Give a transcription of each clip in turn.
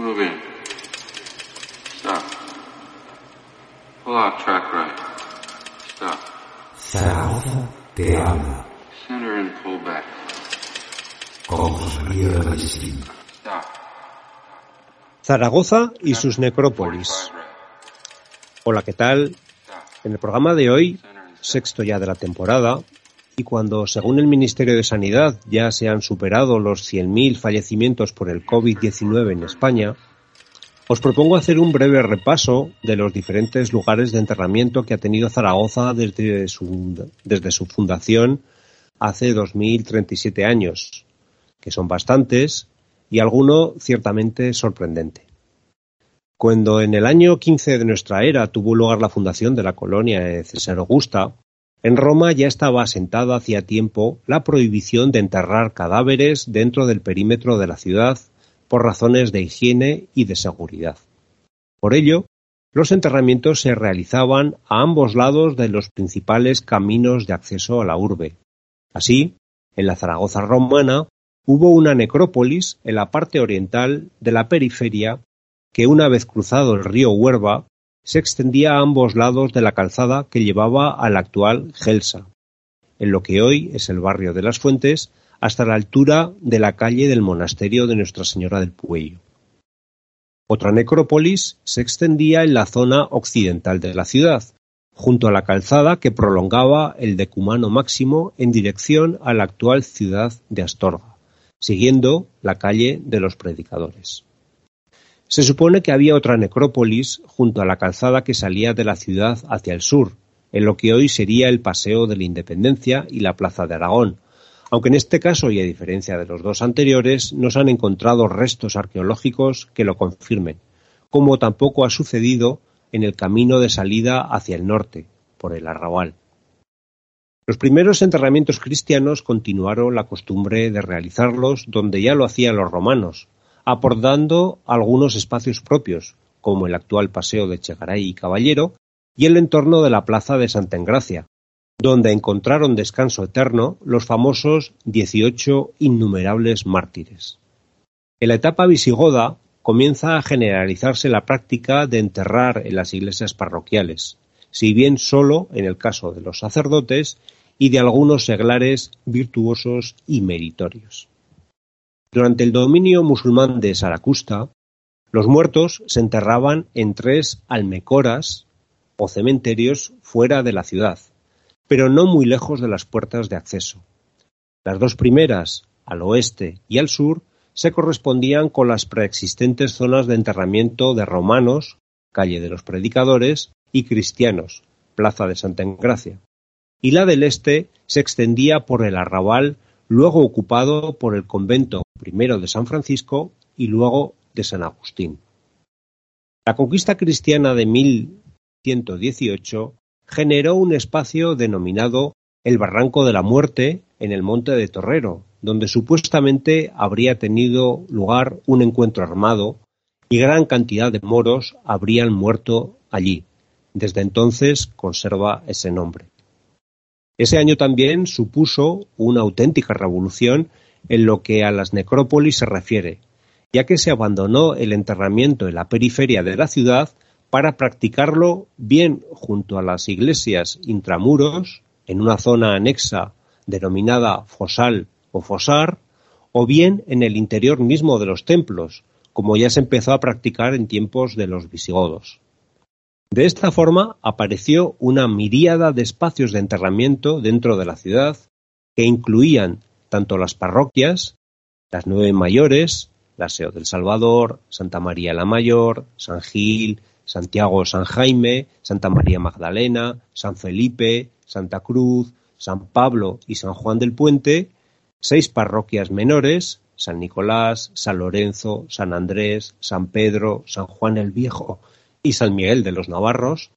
Move in. Stop. Pull out track right. Stop. Zaragoza te habla. Center and pull back. Stop. Zaragoza y sus necrópolis. 45 right. Hola, ¿qué tal? En el programa de hoy, sexto ya de la temporada, y cuando, según el Ministerio de Sanidad, ya se han superado los 100.000 fallecimientos por el COVID-19 en España, os propongo hacer un breve repaso de los diferentes lugares de enterramiento que ha tenido Zaragoza desde su, desde su fundación hace 2037 años, que son bastantes y alguno ciertamente sorprendente. Cuando en el año 15 de nuestra era tuvo lugar la fundación de la colonia de César Augusta, en Roma ya estaba asentada hacía tiempo la prohibición de enterrar cadáveres dentro del perímetro de la ciudad por razones de higiene y de seguridad. Por ello, los enterramientos se realizaban a ambos lados de los principales caminos de acceso a la urbe. Así, en la Zaragoza romana hubo una necrópolis en la parte oriental de la periferia que una vez cruzado el río Huerva se extendía a ambos lados de la calzada que llevaba a la actual Gelsa, en lo que hoy es el barrio de las Fuentes, hasta la altura de la calle del monasterio de Nuestra Señora del Puello. Otra necrópolis se extendía en la zona occidental de la ciudad, junto a la calzada que prolongaba el decumano máximo en dirección a la actual ciudad de Astorga, siguiendo la calle de los predicadores. Se supone que había otra necrópolis junto a la calzada que salía de la ciudad hacia el sur, en lo que hoy sería el Paseo de la Independencia y la Plaza de Aragón, aunque en este caso, y a diferencia de los dos anteriores, no se han encontrado restos arqueológicos que lo confirmen, como tampoco ha sucedido en el camino de salida hacia el norte, por el arrabal. Los primeros enterramientos cristianos continuaron la costumbre de realizarlos donde ya lo hacían los romanos, aportando algunos espacios propios, como el actual Paseo de Chegaray y Caballero, y el entorno de la Plaza de Santa Engracia, donde encontraron descanso eterno los famosos 18 innumerables mártires. En la etapa visigoda comienza a generalizarse la práctica de enterrar en las iglesias parroquiales, si bien solo en el caso de los sacerdotes y de algunos seglares virtuosos y meritorios. Durante el dominio musulmán de Saracusta, los muertos se enterraban en tres almecoras o cementerios fuera de la ciudad, pero no muy lejos de las puertas de acceso. Las dos primeras, al oeste y al sur, se correspondían con las preexistentes zonas de enterramiento de romanos, calle de los predicadores, y cristianos, plaza de Santa Engracia, y la del este se extendía por el arrabal luego ocupado por el convento primero de San Francisco y luego de San Agustín. La conquista cristiana de 1118 generó un espacio denominado el Barranco de la Muerte en el Monte de Torrero, donde supuestamente habría tenido lugar un encuentro armado y gran cantidad de moros habrían muerto allí. Desde entonces conserva ese nombre. Ese año también supuso una auténtica revolución en lo que a las necrópolis se refiere, ya que se abandonó el enterramiento en la periferia de la ciudad para practicarlo bien junto a las iglesias intramuros, en una zona anexa denominada fosal o fosar, o bien en el interior mismo de los templos, como ya se empezó a practicar en tiempos de los visigodos. De esta forma apareció una miríada de espacios de enterramiento dentro de la ciudad que incluían tanto las parroquias, las nueve mayores, la Seo del Salvador, Santa María la Mayor, San Gil, Santiago San Jaime, Santa María Magdalena, San Felipe, Santa Cruz, San Pablo y San Juan del Puente, seis parroquias menores, San Nicolás, San Lorenzo, San Andrés, San Pedro, San Juan el Viejo y San Miguel de los Navarros,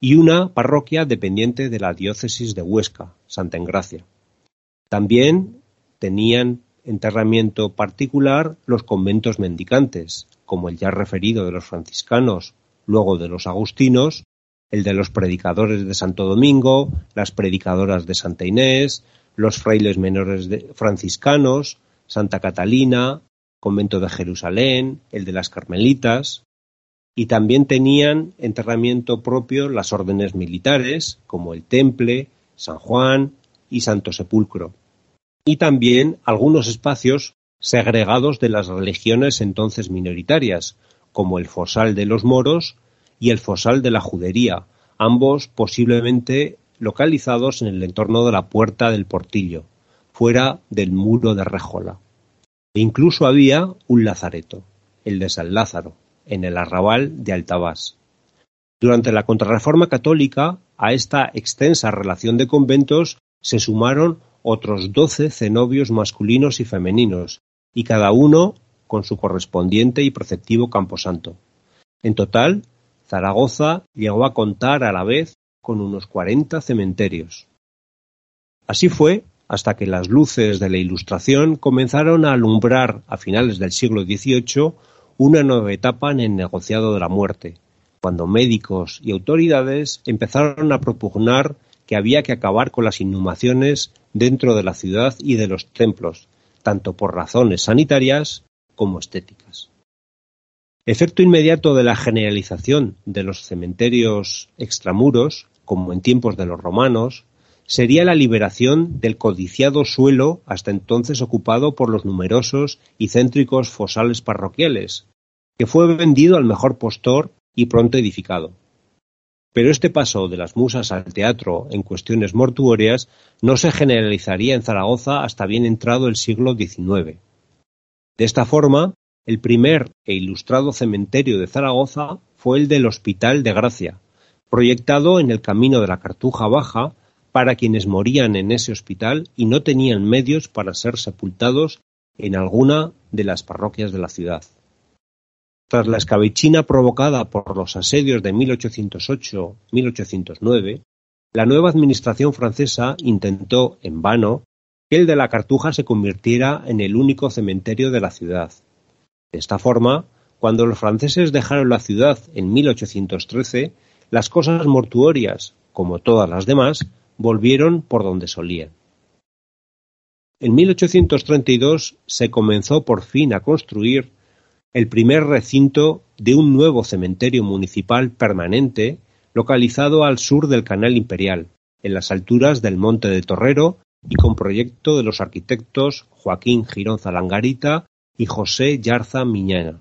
y una parroquia dependiente de la diócesis de Huesca, Santa Engracia. También tenían enterramiento particular los conventos mendicantes, como el ya referido de los franciscanos, luego de los agustinos, el de los predicadores de Santo Domingo, las predicadoras de Santa Inés, los frailes menores de- franciscanos, Santa Catalina, convento de Jerusalén, el de las Carmelitas, y también tenían enterramiento propio las órdenes militares, como el Temple, San Juan y Santo Sepulcro, y también algunos espacios segregados de las religiones entonces minoritarias, como el Fosal de los moros y el Fosal de la judería, ambos posiblemente localizados en el entorno de la Puerta del Portillo, fuera del muro de Rejola. E incluso había un lazareto, el de San Lázaro, en el arrabal de Altabás. Durante la Contrarreforma católica, a esta extensa relación de conventos se sumaron otros doce cenobios masculinos y femeninos, y cada uno con su correspondiente y preceptivo camposanto. En total, Zaragoza llegó a contar a la vez con unos cuarenta cementerios. Así fue hasta que las luces de la Ilustración comenzaron a alumbrar a finales del siglo XVIII una nueva etapa en el negociado de la muerte, cuando médicos y autoridades empezaron a propugnar que había que acabar con las inhumaciones dentro de la ciudad y de los templos, tanto por razones sanitarias como estéticas. Efecto inmediato de la generalización de los cementerios extramuros, como en tiempos de los romanos, sería la liberación del codiciado suelo hasta entonces ocupado por los numerosos y céntricos fosales parroquiales, que fue vendido al mejor postor y pronto edificado. Pero este paso de las musas al teatro en cuestiones mortuorias no se generalizaría en Zaragoza hasta bien entrado el siglo XIX. De esta forma, el primer e ilustrado cementerio de Zaragoza fue el del Hospital de Gracia, proyectado en el camino de la Cartuja Baja para quienes morían en ese hospital y no tenían medios para ser sepultados en alguna de las parroquias de la ciudad. Tras la escabechina provocada por los asedios de 1808-1809, la nueva administración francesa intentó, en vano, que el de la Cartuja se convirtiera en el único cementerio de la ciudad. De esta forma, cuando los franceses dejaron la ciudad en 1813, las cosas mortuorias, como todas las demás, volvieron por donde solían. En 1832 se comenzó por fin a construir el primer recinto de un nuevo cementerio municipal permanente localizado al sur del Canal Imperial, en las alturas del Monte de Torrero y con proyecto de los arquitectos Joaquín Girón Zalangarita y José Yarza Miñana.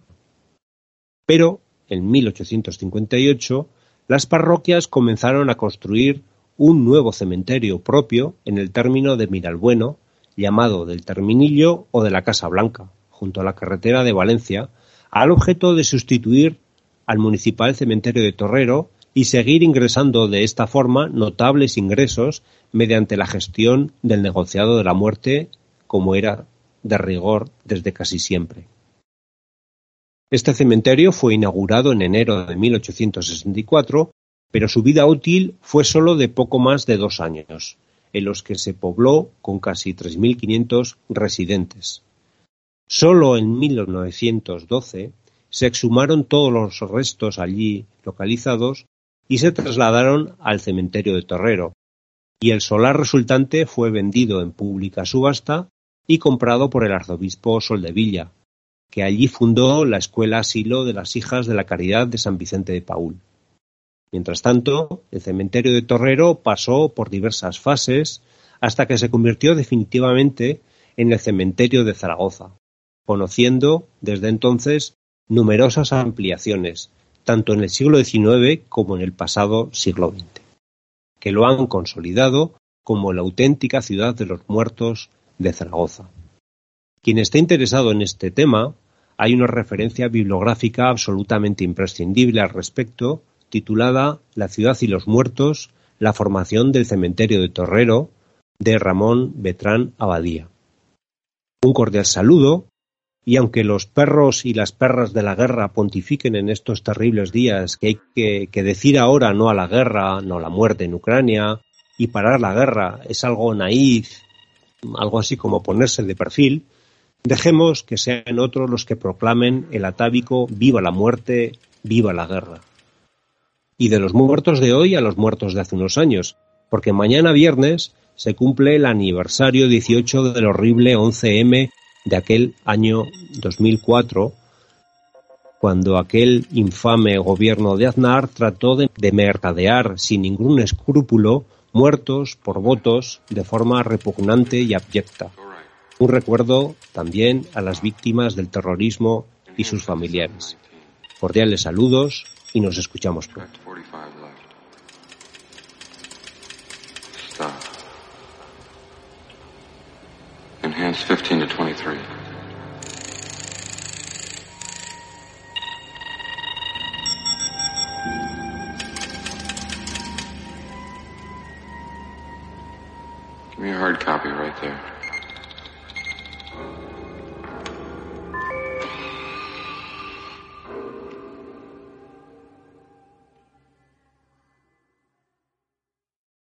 Pero, en 1858, las parroquias comenzaron a construir un nuevo cementerio propio en el término de Miralbueno, llamado del Terminillo o de la Casa Blanca, junto a la carretera de Valencia, al objeto de sustituir al municipal cementerio de Torrero y seguir ingresando de esta forma notables ingresos mediante la gestión del negociado de la muerte, como era de rigor desde casi siempre. Este cementerio fue inaugurado en enero de 1864, pero su vida útil fue sólo de poco más de dos años, en los que se pobló con casi 3.500 residentes. Sólo en 1912 se exhumaron todos los restos allí localizados y se trasladaron al cementerio de Torrero, y el solar resultante fue vendido en pública subasta y comprado por el arzobispo Soldevilla, que allí fundó la Escuela Asilo de las Hijas de la Caridad de San Vicente de Paúl. Mientras tanto, el cementerio de Torrero pasó por diversas fases hasta que se convirtió definitivamente en el cementerio de Zaragoza, conociendo desde entonces numerosas ampliaciones, tanto en el siglo XIX como en el pasado siglo XX, que lo han consolidado como la auténtica ciudad de los muertos de Zaragoza. Quien esté interesado en este tema hay una referencia bibliográfica absolutamente imprescindible al respecto, titulada La ciudad y los muertos, la formación del cementerio de Torrero, de Ramón Betrán Abadía. Un cordial saludo, y aunque los perros y las perras de la guerra pontifiquen en estos terribles días que hay que, que decir ahora no a la guerra, no a la muerte en Ucrania, y parar la guerra es algo naif, algo así como ponerse de perfil, Dejemos que sean otros los que proclamen el atávico viva la muerte, viva la guerra. Y de los muertos de hoy a los muertos de hace unos años, porque mañana viernes se cumple el aniversario 18 del horrible 11M de aquel año 2004, cuando aquel infame gobierno de Aznar trató de, de mercadear sin ningún escrúpulo muertos por votos de forma repugnante y abyecta. Un recuerdo también a las víctimas del terrorismo y sus familiares. Cordiales saludos y nos escuchamos pronto. Enhance 15 to 23. Give me a hard copy right there.